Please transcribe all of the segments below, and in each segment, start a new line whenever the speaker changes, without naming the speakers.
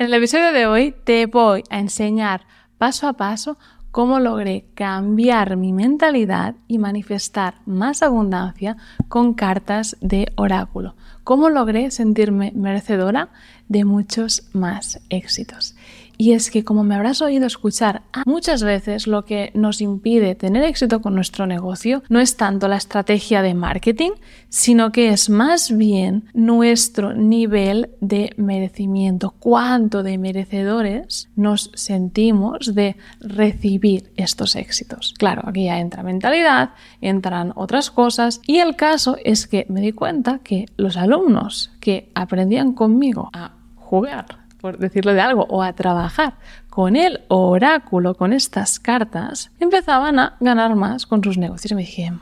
En el episodio de hoy te voy a enseñar paso a paso cómo logré cambiar mi mentalidad y manifestar más abundancia con cartas de oráculo. Cómo logré sentirme merecedora de muchos más éxitos. Y es que, como me habrás oído escuchar, muchas veces lo que nos impide tener éxito con nuestro negocio no es tanto la estrategia de marketing, sino que es más bien nuestro nivel de merecimiento, cuánto de merecedores nos sentimos de recibir estos éxitos. Claro, aquí ya entra mentalidad, entran otras cosas y el caso es que me di cuenta que los alumnos que aprendían conmigo a jugar por decirlo de algo, o a trabajar con el oráculo, con estas cartas, empezaban a ganar más con sus negocios. Y me dije,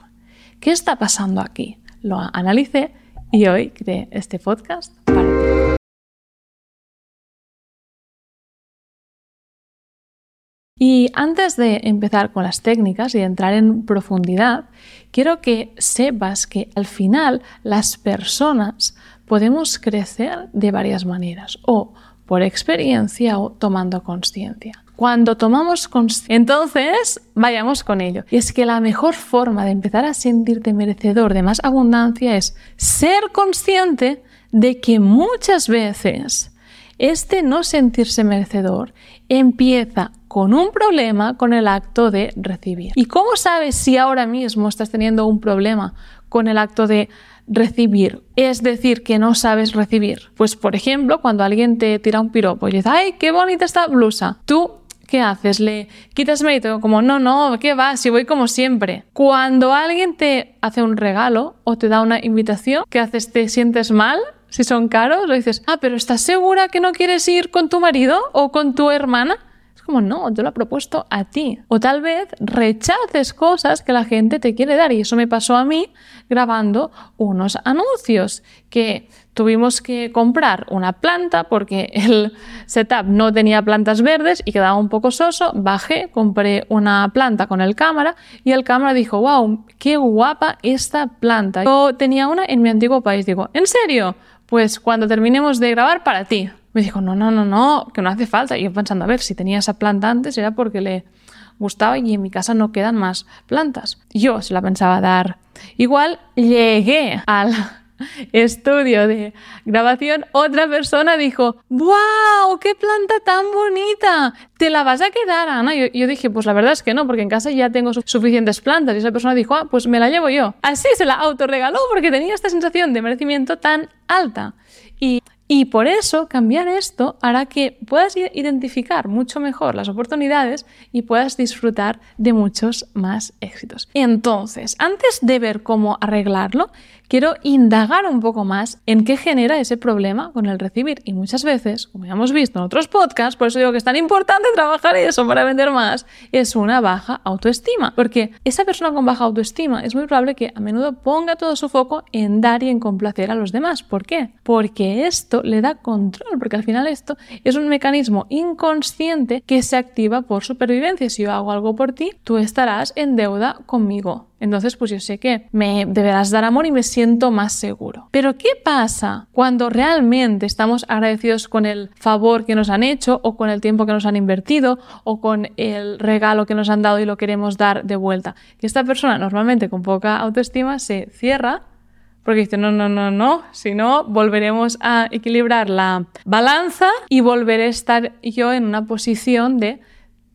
¿qué está pasando aquí? Lo analicé y hoy creé este podcast para ti. Y antes de empezar con las técnicas y entrar en profundidad, quiero que sepas que al final las personas podemos crecer de varias maneras o por experiencia o tomando conciencia. Cuando tomamos conciencia, entonces vayamos con ello. Y es que la mejor forma de empezar a sentirte merecedor de más abundancia es ser consciente de que muchas veces este no sentirse merecedor empieza con un problema con el acto de recibir. ¿Y cómo sabes si ahora mismo estás teniendo un problema con el acto de recibir, es decir, que no sabes recibir. Pues, por ejemplo, cuando alguien te tira un piropo y dices, ¡ay, qué bonita esta blusa! Tú ¿qué haces? ¿Le quitas mérito? Como, no, no, ¿qué va? Si voy como siempre. Cuando alguien te hace un regalo o te da una invitación, ¿qué haces? ¿Te sientes mal? Si son caros, o dices, ah, pero ¿estás segura que no quieres ir con tu marido o con tu hermana? Como, no, yo lo he propuesto a ti. O tal vez rechaces cosas que la gente te quiere dar. Y eso me pasó a mí grabando unos anuncios que tuvimos que comprar una planta porque el setup no tenía plantas verdes y quedaba un poco soso. Bajé, compré una planta con el cámara y el cámara dijo, wow, qué guapa esta planta. Yo tenía una en mi antiguo país. Digo, ¿en serio? Pues cuando terminemos de grabar para ti. Me dijo, no, no, no, no, que no hace falta. Y yo pensando, a ver, si tenía esa planta antes era porque le gustaba y en mi casa no quedan más plantas. Yo se la pensaba dar. Igual llegué al estudio de grabación, otra persona dijo, ¡Wow! ¡Qué planta tan bonita! ¿Te la vas a quedar, Ana? Yo, yo dije, pues la verdad es que no, porque en casa ya tengo suficientes plantas. Y esa persona dijo, ah, pues me la llevo yo. Así se la autorregaló porque tenía esta sensación de merecimiento tan alta. Y y por eso cambiar esto hará que puedas identificar mucho mejor las oportunidades y puedas disfrutar de muchos más éxitos. Entonces, antes de ver cómo arreglarlo, quiero indagar un poco más en qué genera ese problema con el recibir. Y muchas veces, como ya hemos visto en otros podcasts, por eso digo que es tan importante trabajar eso para vender más, es una baja autoestima. Porque esa persona con baja autoestima es muy probable que a menudo ponga todo su foco en dar y en complacer a los demás. ¿Por qué? Porque esto le da control, porque al final esto es un mecanismo inconsciente que se activa por supervivencia. Si yo hago algo por ti, tú estarás en deuda conmigo. Entonces, pues yo sé que me deberás dar amor y me siento más seguro. Pero ¿qué pasa cuando realmente estamos agradecidos con el favor que nos han hecho o con el tiempo que nos han invertido o con el regalo que nos han dado y lo queremos dar de vuelta? Que esta persona normalmente con poca autoestima se cierra porque dice, no, no, no, no, si no, volveremos a equilibrar la balanza y volveré a estar yo en una posición de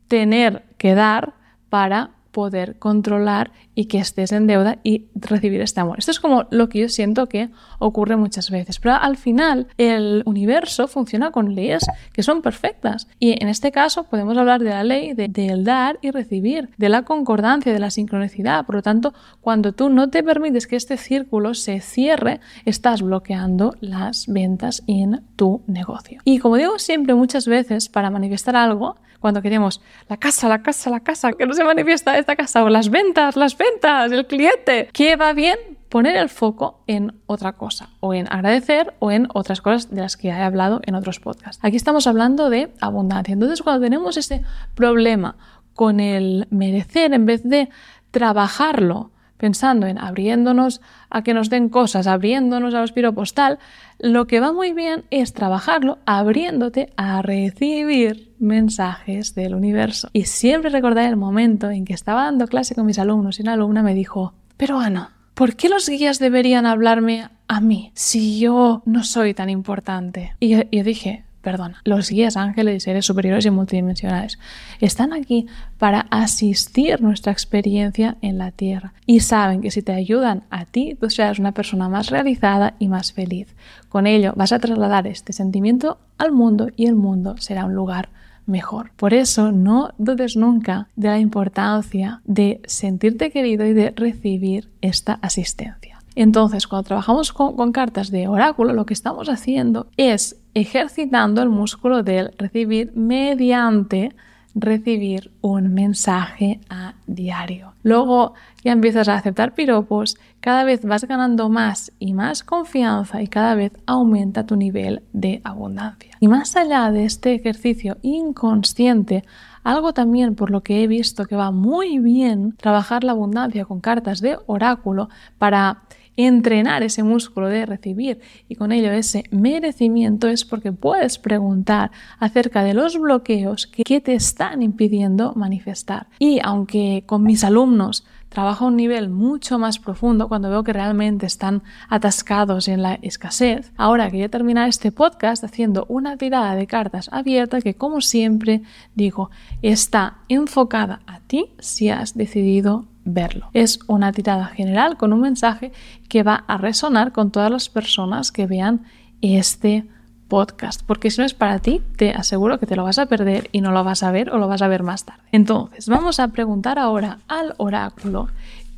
tener que dar para poder controlar y que estés en deuda y recibir este amor. Esto es como lo que yo siento que ocurre muchas veces. Pero al final el universo funciona con leyes que son perfectas. Y en este caso podemos hablar de la ley del dar y recibir, de la concordancia, de la sincronicidad. Por lo tanto, cuando tú no te permites que este círculo se cierre, estás bloqueando las ventas en tu negocio. Y como digo siempre muchas veces, para manifestar algo, cuando queremos la casa, la casa, la casa, que no se manifiesta esta casa, o las ventas, las ventas, el cliente, que va bien poner el foco en otra cosa, o en agradecer, o en otras cosas de las que he hablado en otros podcasts. Aquí estamos hablando de abundancia. Entonces, cuando tenemos ese problema con el merecer, en vez de trabajarlo, pensando en abriéndonos a que nos den cosas, abriéndonos a los piropos tal, lo que va muy bien es trabajarlo abriéndote a recibir mensajes del universo. Y siempre recordar el momento en que estaba dando clase con mis alumnos y una alumna me dijo, pero Ana, ¿por qué los guías deberían hablarme a mí si yo no soy tan importante? Y yo, dije, perdona, los guías ángeles y seres superiores y multidimensionales están aquí para asistir nuestra experiencia en la Tierra y saben que si te ayudan a ti, tú serás una persona más realizada y más feliz. Con ello vas a trasladar este sentimiento al mundo y el mundo será un lugar mejor. Por eso no dudes nunca de la importancia de sentirte querido y de recibir esta asistencia. Entonces, cuando trabajamos con, cartas de oráculo, lo que estamos haciendo es ejercitando el músculo del recibir mediante recibir un mensaje a diario. Luego ya empiezas a aceptar piropos, cada vez vas ganando más y más confianza y cada vez aumenta tu nivel de abundancia. Y más allá de este ejercicio inconsciente, algo también por lo que he visto que va muy bien trabajar la abundancia con cartas de oráculo para entrenar ese músculo de recibir y con ello ese merecimiento es porque puedes preguntar acerca de los bloqueos que te están impidiendo manifestar. Y aunque con mis alumnos trabajo a un nivel mucho más profundo cuando veo que realmente están atascados en la escasez. Ahora quería terminar este podcast haciendo una tirada de cartas abierta que, como siempre digo, está enfocada a ti si has decidido verlo. Es una tirada general con un mensaje que va a resonar con todas las personas que vean este podcast, porque si no es para ti, te aseguro que te lo vas a perder y no lo vas a ver o lo vas a ver más tarde. Entonces, vamos a preguntar ahora al oráculo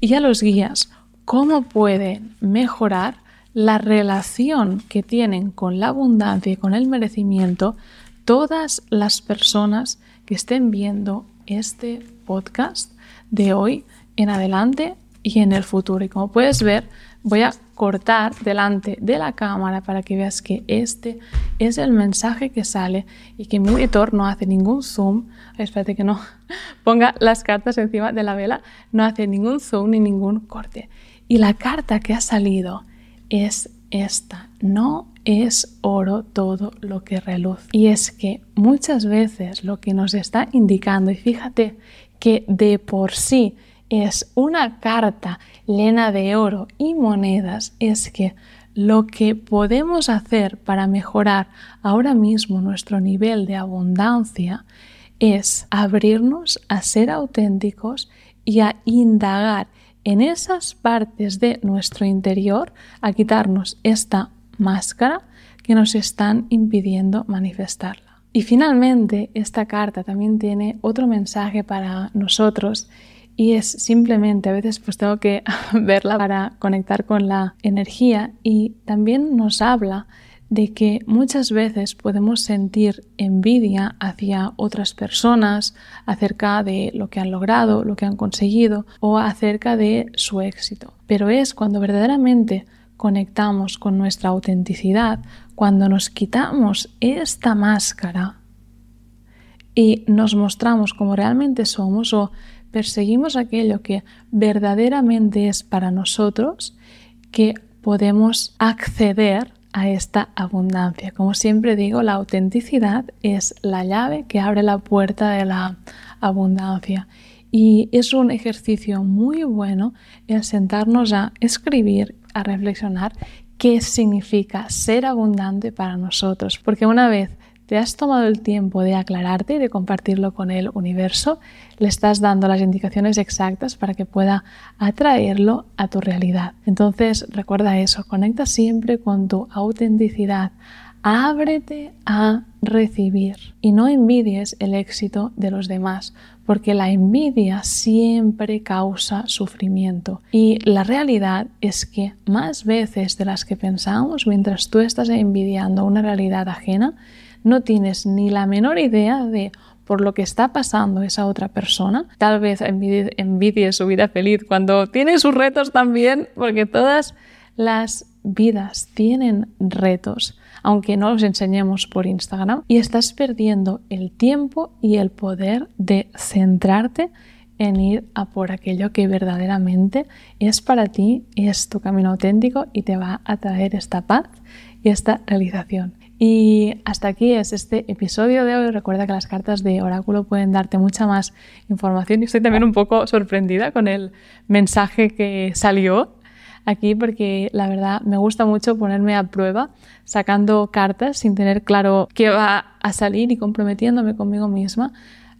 y a los guías cómo pueden mejorar la relación que tienen con la abundancia y con el merecimiento todas las personas que estén viendo este podcast de hoy en adelante y en el futuro. Y como puedes ver, voy a cortar delante de la cámara para que veas que este es el mensaje que sale y que mi editor no hace ningún zoom. Espérate que no ponga las cartas encima de la vela. No hace ningún zoom ni ningún corte. Y la carta que ha salido es esta. No es oro todo lo que reluce. Y es que muchas veces lo que nos está indicando, y fíjate que de por sí es una carta llena de oro y monedas, es que lo que podemos hacer para mejorar ahora mismo nuestro nivel de abundancia es abrirnos a ser auténticos y a indagar en esas partes de nuestro interior, a quitarnos esta máscara que nos están impidiendo manifestarla. Y finalmente, esta carta también tiene otro mensaje para nosotros y es simplemente, a veces pues tengo que verla para conectar con la energía y también nos habla de que muchas veces podemos sentir envidia hacia otras personas acerca de lo que han logrado, lo que han conseguido o acerca de su éxito. Pero es cuando verdaderamente conectamos con nuestra autenticidad, cuando nos quitamos esta máscara y nos mostramos como realmente somos o perseguimos aquello que verdaderamente es para nosotros, que podemos acceder a esta abundancia. Como siempre digo, la autenticidad es la llave que abre la puerta de la abundancia. Y es un ejercicio muy bueno el sentarnos a escribir, a reflexionar qué significa ser abundante para nosotros. Porque una vez te has tomado el tiempo de aclararte y de compartirlo con el universo, le estás dando las indicaciones exactas para que pueda atraerlo a tu realidad. Entonces recuerda eso, conecta siempre con tu autenticidad, ábrete a recibir y no envidies el éxito de los demás, porque la envidia siempre causa sufrimiento. Y la realidad es que más veces de las que pensamos mientras tú estás envidiando una realidad ajena, no tienes ni la menor idea de por lo que está pasando esa otra persona. Tal vez envidie, su vida feliz cuando tiene sus retos también, porque todas las vidas tienen retos, aunque no los enseñemos por Instagram, y estás perdiendo el tiempo y el poder de centrarte en ir a por aquello que verdaderamente es para ti, es tu camino auténtico y te va a traer esta paz y esta realización. Y hasta aquí es este episodio de hoy. Recuerda que las cartas de oráculo pueden darte mucha más información y estoy también un poco sorprendida con el mensaje que salió aquí porque la verdad me gusta mucho ponerme a prueba sacando cartas sin tener claro qué va a salir y comprometiéndome conmigo misma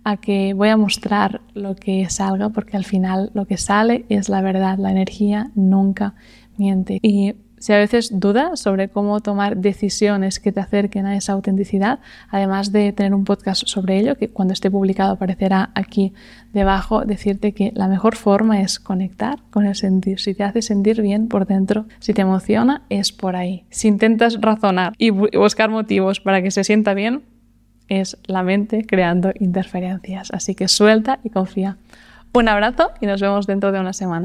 a que voy a mostrar lo que salga porque al final lo que sale es la verdad, la energía nunca miente. Y si a veces dudas sobre cómo tomar decisiones que te acerquen a esa autenticidad, además de tener un podcast sobre ello, que cuando esté publicado aparecerá aquí debajo, decirte que la mejor forma es conectar con el sentir. Si te hace sentir bien por dentro, si te emociona, es por ahí. Si intentas razonar y buscar motivos para que se sienta bien, es la mente creando interferencias. Así que suelta y confía. Un abrazo y nos vemos dentro de una semana.